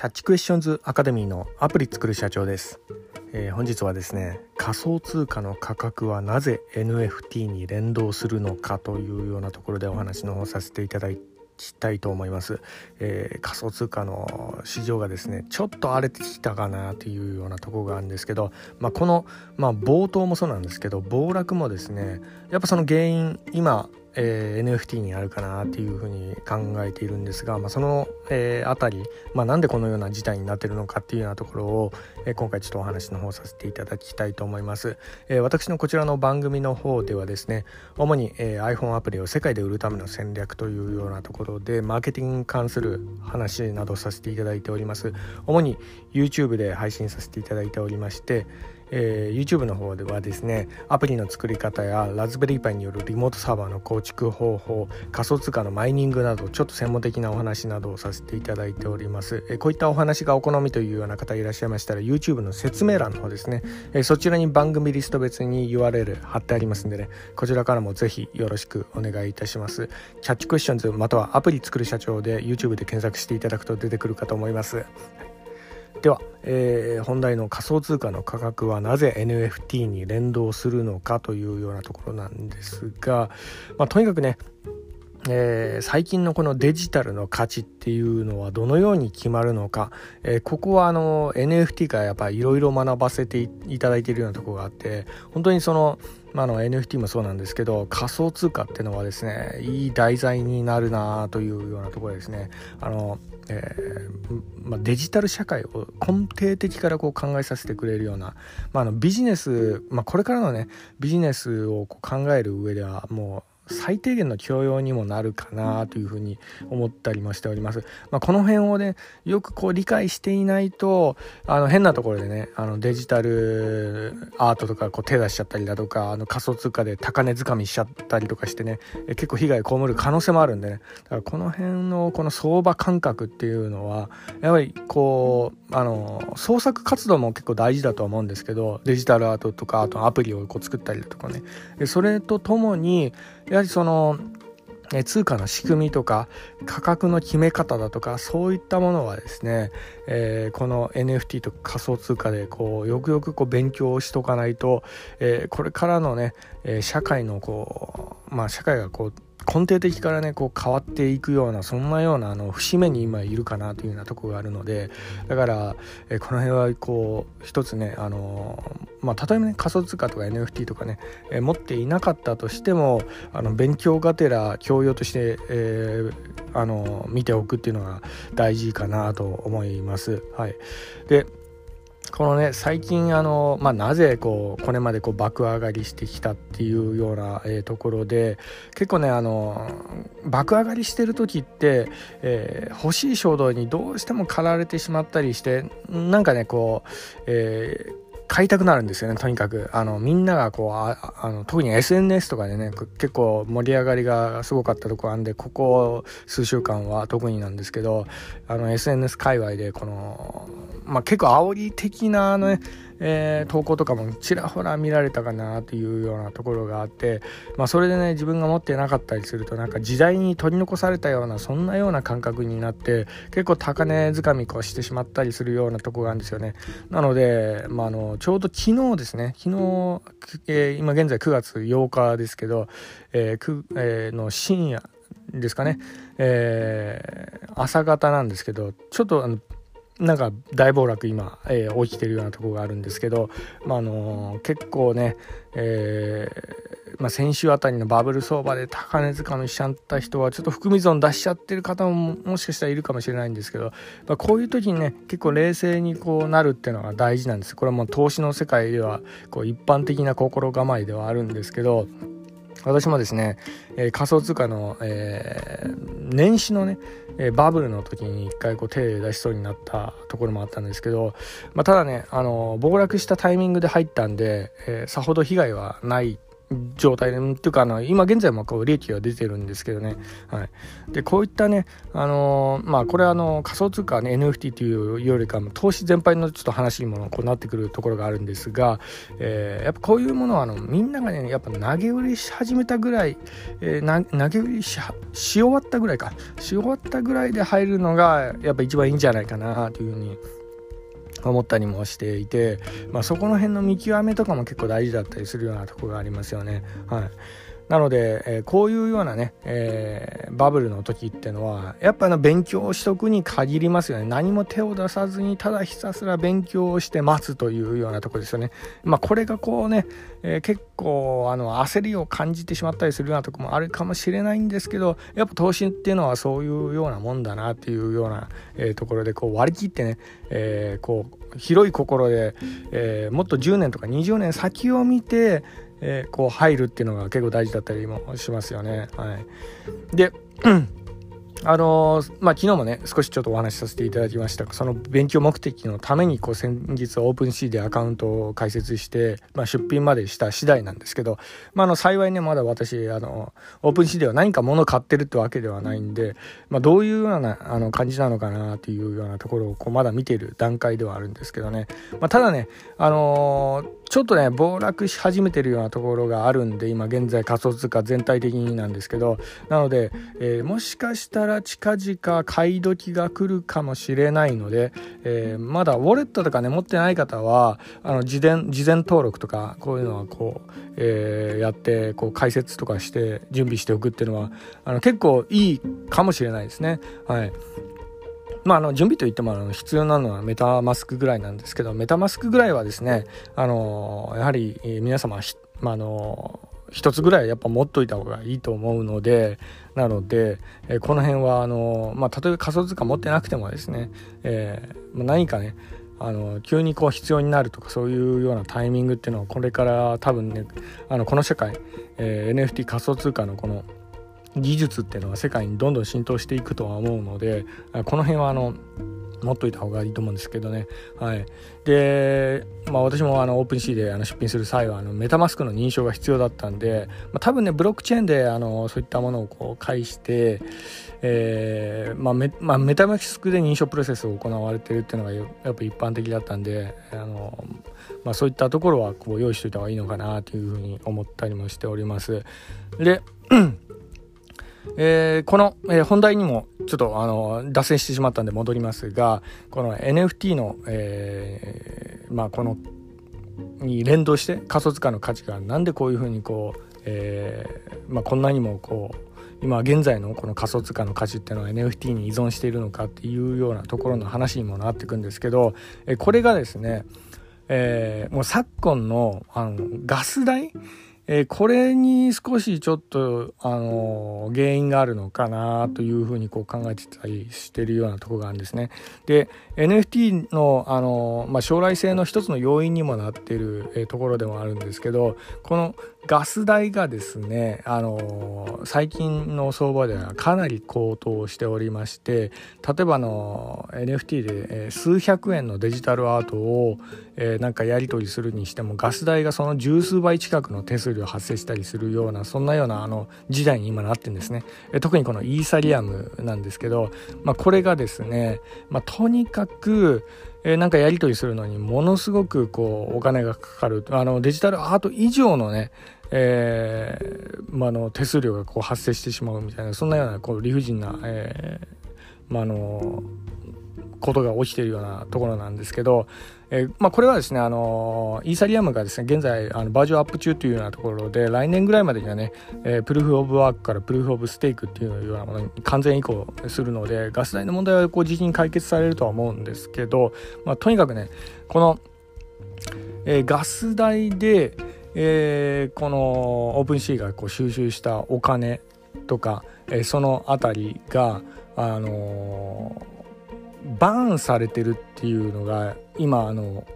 キャッチクエスチョンズアカデミーのアプリ作る社長です、えー、本日はですね仮想通貨の価格はなぜ NFT に連動するのかというようなところでお話の方させていただきたいと思います、えー、仮想通貨の市場がですねちょっと荒れてきたかなというようなところがあるんですけど、まあ、この、まあ、冒頭もそうなんですけど暴落もですねやっぱその原因今えー、NFT にあるかなっていうふうに考えているんですが、まあ、その、えー、あたり、まあ、なんでこのような事態になってるのかっていうようなところを、えー、今回ちょっとお話の方させていただきたいと思います、えー、私のこちらの番組の方ではですね主に、えー、iPhone アプリを世界で売るための戦略というようなところでマーケティングに関する話などさせていただいております主に YouTube で配信させていただいておりましてえー、YouTube の方ではですねアプリの作り方やラズベリーパイによるリモートサーバーの構築方法仮想通貨のマイニングなどちょっと専門的なお話などをさせていただいております、えー、こういったお話がお好みというような方いらっしゃいましたら YouTube の説明欄の方ですね、えー、そちらに番組リスト別に URL 貼ってありますんでねこちらからもぜひよろしくお願いいたします。キャッチクエスチョンズまたはアプリ作る社長で YouTube で検索していただくと出てくるかと思います。では、えー、本題の仮想通貨の価格はなぜ NFT に連動するのかというようなところなんですが、まあ、とにかくねえー、最近のこのデジタルの価値っていうのはどのように決まるのか、えー、ここはあの NFT からやっぱりいろいろ学ばせていただいているようなとこがあって本当にその,、まあ、の NFT もそうなんですけど仮想通貨っていうのはですねいい題材になるなというようなところですね。あのえー、まあ、デジタル社会を根底的からこう考えさせてくれるような、まあ、あのビジネス、まあ、これからのねビジネスをこう考える上ではもう最低限の教養にもなるかなというふうに思ったりもしております。まあ、この辺をね、よくこう理解していないと、あの変なところでね、あのデジタルアートとかこう手出しちゃったりだとか、あの仮想通貨で高値掴みしちゃったりとかしてね、結構被害被る可能性もあるんでね、だからこの辺のこの相場感覚っていうのは、やっぱりこう、あの、創作活動も結構大事だと思うんですけど、デジタルアートとか、あとアプリをこう作ったりだとかね、でそれとともに、やはりその通貨の仕組みとか価格の決め方だとかそういったものはですね、えー、この NFT と仮想通貨でこうよくよくこう勉強しとかないと、えー、これからのね、え社会のこうまあ社会がこう根底的からねこう変わっていくようなそんなようなあの節目に今いるかなというようなとこがあるのでだから、えこの辺はこう一つねあのまあ例えばね仮想通貨とか NFT とかね、え持っていなかったとしてもあの勉強がてら教養として、えー、あの見ておくっていうのが大事かなと思います。はい、でこのね最近あの、まあ、なぜこうこれまでこう爆上がりしてきたっていうような、えー、ところで結構ねあの爆上がりしてる時って、えー、欲しい衝動にどうしても駆られてしまったりしてなんかねこう、えー買いたくなるんですよねとにかく。あのみんながこうああの特に SNS とかでね結構盛り上がりがすごかったところあんでここ数週間は特になんですけどあの SNS 界隈でこの、まあ、結構煽り的なねえー、投稿とかもちらほら見られたかなというようなところがあって、まあ、それでね自分が持ってなかったりするとなんか時代に取り残されたようなそんなような感覚になって結構高値掴みこうしてしまったりするようなとこがあるんですよね。なので、まあ、あのちょうど昨日ですね。昨日、えー、今現在9月8日ですけど、えーえー、の深夜ですかね、え、朝方なんですけどちょっとあのなんか大暴落今、えー、起きてるようなとこがあるんですけど、まあのー、結構ね、えー、まあ、先週あたりのバブル相場で高値掴みしちゃった人はちょっと含み損出しちゃってる方ももしかしたらいるかもしれないんですけど、まあ、こういう時にね結構冷静にこうなるっていうのが大事なんです。これはもう投資の世界ではこう一般的な心構えではあるんですけど私もですね、えー、仮想通貨の、えー、年始のね、えー、バブルの時に一回こう手出しそうになったところもあったんですけど、まあ、ただね、あの暴落したタイミングで入ったんで、えさほど被害はない状態で、っていうかあの今現在もこう利益が出てるんですけどね、はい、でこういったね、あのまあ、これはあの仮想通貨、ね、NFT というよりかも投資全般のちょっと話にもこうなってくるところがあるんですが、えー、やっぱこういうものはあのみんながねやっぱ投げ売りし始めたぐらい、えー、投げ売りしし終わったぐらいか。し終わったぐらいで入るのがやっぱ一番いいんじゃないかなというふうに思ったりもしていて、まあ、そこの辺の見極めとかも結構大事だったりするようなとこがありますよね。はいなので、えー、こういうようなね、えー、バブルの時っていうのはやっぱの勉強しとくに限りますよね。何も手を出さずにただひたすら勉強をして待つというようなとこですよね。まあこれがこうね、えー、結構あの焦りを感じてしまったりするようなとこもあるかもしれないんですけどやっぱ投資っていうのはそういうようなもんだなっていうような、えところでこう割り切ってね、えこう広い心で、えもっと10年とか20年先を見てえー、こう入るっていうのが結構大事だったりもしますよね。はい、で あのー、まあ、昨日もね少しちょっとお話しさせていただきました。その勉強目的のためにこう先日 OpenSea でアカウントを開設して、まあ、出品までした次第なんですけど、まあ、あの幸いねまだ私あの OpenSea では何か物を買ってるってわけではないんで、まあ、どういうようなあの感じなのかなっていうようなところをこうまだ見てる段階ではあるんですけどね、まあ、ただねあのーちょっとね暴落し始めてるようなところがあるんで今現在仮想通貨全体的になんですけどなので、えー、もしかしたら近々買い時が来るかもしれないので、えー、まだウォレットとかね持ってない方はあの事前事前登録とかこういうのはこう、えー、やってこう解説とかして準備しておくっていうのはあの結構いいかもしれないですね。はいまあ、あの準備といってもあの必要なのはメタマスクぐらいなんですけどメタマスクぐらいはですねあのやはり皆様ま、あの一つぐらいやっぱ持っといた方がいいと思うのでなので、えこの辺はあの、まあ、例えば仮想通貨持ってなくてもですね、えー、何かねあの急にこう必要になるとかそういうようなタイミングっていうのはこれから多分ねあのこの社会、えー、NFT 仮想通貨のこの技術っていうのは世界にどんどん浸透していくとは思うのでこの辺はあの持っといた方がいいと思うんですけどね。はい。で、まあ私もあのオープンシーであの出品する際はあのメタマスクの認証が必要だったんで、まあ、多分ね、ブロックチェーンであのそういったものをこう介して、えー、まあメまあ、メタマスクで認証プロセスを行われてるっていうのがやっぱ一般的だったんで、あのまあ、そういったところはこう用意しておいた方がいいのかなというふうに思ったりもしております。で、えー、この、えー、本題にもちょっとあの脱線してしまったんで戻りますがこの NFT の、えー、まあこのに連動して仮想通貨の価値がなんでこういうふうにこう、えまあ、こんなにもこう今現在のこの仮想通貨の価値っていうのは NFT に依存しているのかっていうようなところの話にもなってくんですけど、えこれがですね、え、もう昨今のあのガス代えー、これに少しちょっと、あのー、原因があるのかなというふうにこう考えてたりしてるようなところがあるんですね。で、NFT の、あのー、まあ、将来性の一つの要因にもなっている、えところでもあるんですけど、このガス代がですね、あの最近の相場ではかなり高騰しておりまして、例えばの NFT で、え数百円のデジタルアートを、えなんかやり取りするにしてもガス代がその十数倍近くの手数料発生したりするようなそんなようなあの時代に今なってんですね、え特にこのイーサリアムなんですけど、まあ、これがですね、まあ、とにかくえ、なんかやり取りするのにものすごくこうお金がかかる。あのデジタルアート以上のね、えーまあ、の手数料がこう発生してしまうみたいなそんなようなこう理不尽な、えーまあのことが起きているようなところなんですけど、えー、まあ、これはですね、あのイーサリアムがですね、現在あのバージョンアップ中というようなところで、来年ぐらいまでにはね、えー、プルーフ・オブ・ワークからプルーフ・オブ・ステークっていうようなものに完全移行するので、ガス代の問題はこう時期に解決されるとは思うんですけど、まあ、とにかくね、この、えー、ガス代で、えー、このオープンシーがこう収集したお金とか、えー、その辺りが、あのバーンされてるっていうのが今あの、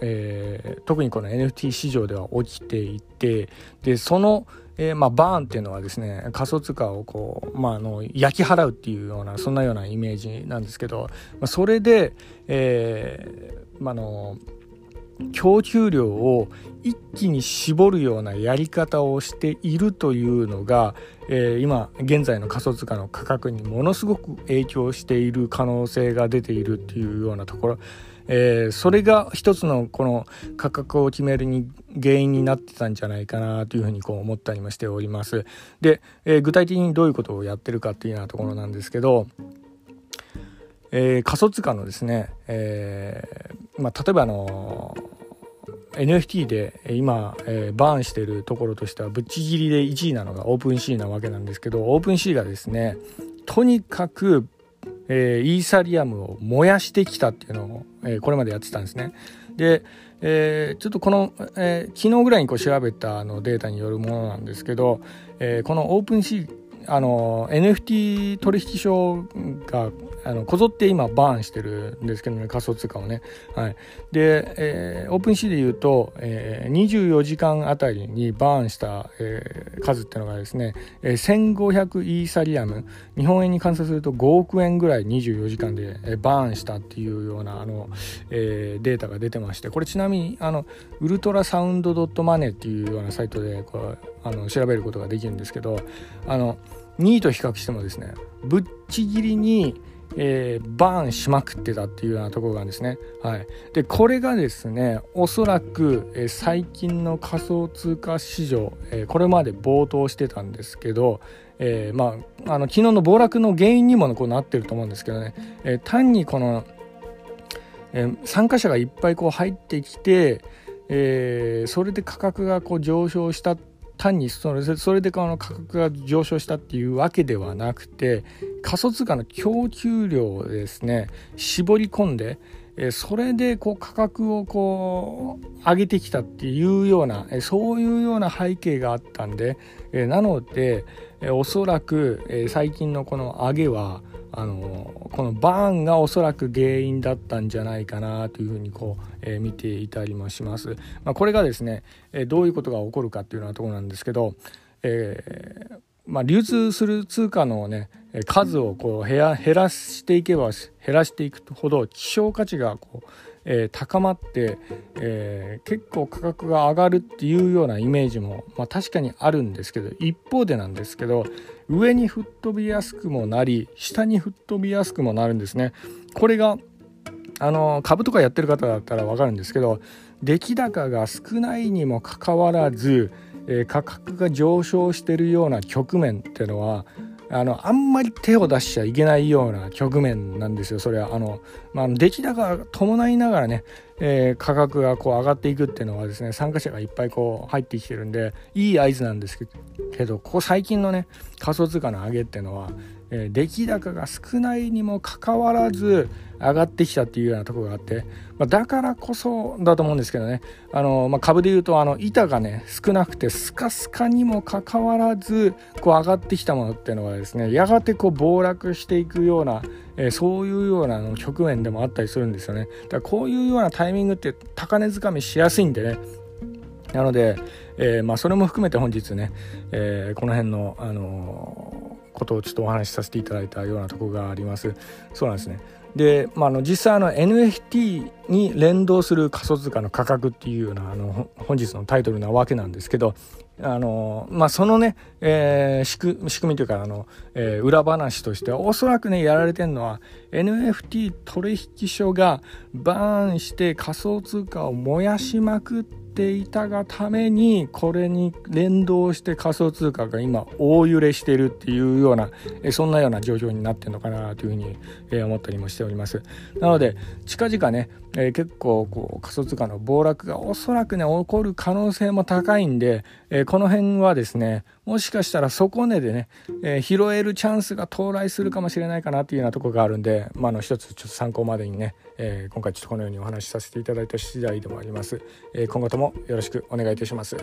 えー、特にこの NFT 市場では起きていてでその、えー、まあ、バーンっていうのはですね仮想通貨をこう、まあ、あの焼き払うっていうようなそんなようなイメージなんですけど、ま、それで、えー、まあの供給量を一気に絞るようなやり方をしているというのが、えー、今現在の仮想通貨の価格にものすごく影響している可能性が出ているっていうようなところ、えー、それが一つのこの価格を決めるに原因になってたんじゃないかなというふうにこう思ったりもしております。で、えー、具体的にどういうことをやってるかっていうようなところなんですけど、えー、仮想通貨のですね、えーまあ、例えばあの NFT で今、えー、バーンしてるところとしてはぶっちぎりで1位なのが OpenSea なわけなんですけど OpenSea がですねとにかく、えー、イーサリアムを燃やしてきたっていうのを、えー、これまでやってたんですね。で、えー、ちょっとこの、えー、昨日ぐらいにこう調べたあのデータによるものなんですけど、えー、この OpenSea あの NFT 取引所があのこぞって今バーンしてるんですけどね仮想通貨をね。はい、で、えー、 OpenSea で言うと、えー、24時間あたりにバーンした、えー、数っていうのがですね、えー、1500イーサリアム。日本円に換算すると5億円ぐらい24時間で、えー、バーンしたっていうようなあの、えー、データが出てまして。これちなみにあのウルトラサウンドドットマネーっていうようなサイトでこうあの調べることができるんですけどあの2位と比較してもですねぶっちぎりにえー、バーンしまくってたっていうようなところがんですね。はい、でこれがですねおそらく、えー、最近の仮想通貨市場、えー、これまで暴騰してたんですけど、えまあ、あの昨日の暴落の原因にもこうなってると思うんですけどね、え単にこの、え参加者がいっぱいこう入ってきて、えそれで価格がこう上昇した単にそれそれでこの価格が上昇したっていうわけではなくて仮想通貨の供給量をですね絞り込んでそれでこう価格をこう上げてきたっていうようなそういうような背景があったんでなのでおそらく最近のこの上げはあのこのバーンがおそらく原因だったんじゃないかなというふうにこう、えー、見ていたりもします。まあ、これがですね、えー、どういうことが起こるかっていうようなところなんですけど、えーまあ、流通する通貨のね数をこう減らしていけば減らしていくほど希少価値がこうえー、高まって、えー、結構価格が上がるっていうようなイメージも、まあ、確かにあるんですけど一方でなんですけど上に吹っ飛びやすくもなり下に吹っ飛びやすくもなるんですね。これがあの株とかやってる方だったら分かるんですけど出来高が少ないにもかかわらず、えー、価格が上昇してるような局面っていうのはあのあんまり手を出しちゃいけないような局面なんですよ。それはあの、まあ、出来高が伴いながらね、えー、価格がこう上がっていくっていうのはですね参加者がいっぱいこう入ってきてるんでいい合図なんですけどここ最近のね仮想通貨の上げっていうのはえ、出来高が少ないにもかかわらず上がってきたっていうようなとこがあって、まあ、だからこそだと思うんですけどね。あの、まあ、株でいうとあの板がね少なくてスカスカにもかかわらずこう上がってきたものっていうのはですねやがてこう暴落していくような、え、そういうようなの局面でもあったりするんですよね。だからこういうようなタイミングって高値掴みしやすいんでね。なので、えー、まあ、それも含めて本日ね、えこの辺の、あのことをちょっとお話しさせていただいたようなところがあります。そうなんですね。で、まあ、あの実際あの NFT に連動する仮想通貨の価格っていうようなあの本日のタイトルなわけなんですけどあの、まあ、そのね、えー、仕組みというかあの、えー、裏話としてはおそらくねやられてるのは NFT 取引所がバーンして仮想通貨を燃やしまくっていたがためにこれに連動して仮想通貨が今大揺れしているっていうようなそんなような状況になってるのかなというふうに思ったりもしております。なので近々ね結構こう仮想通貨の暴落がおそらくね起こる可能性も高いんでこの辺はですねもしかしたら底根でね、え拾えるチャンスが到来するかもしれないかなっていうようなとこがあるんで、まあ、の一つちょっと参考までにね、えー、今回ちょっとこのようにお話しさせていただいた次第でもあります、え、今後ともよろしくお願いいたします。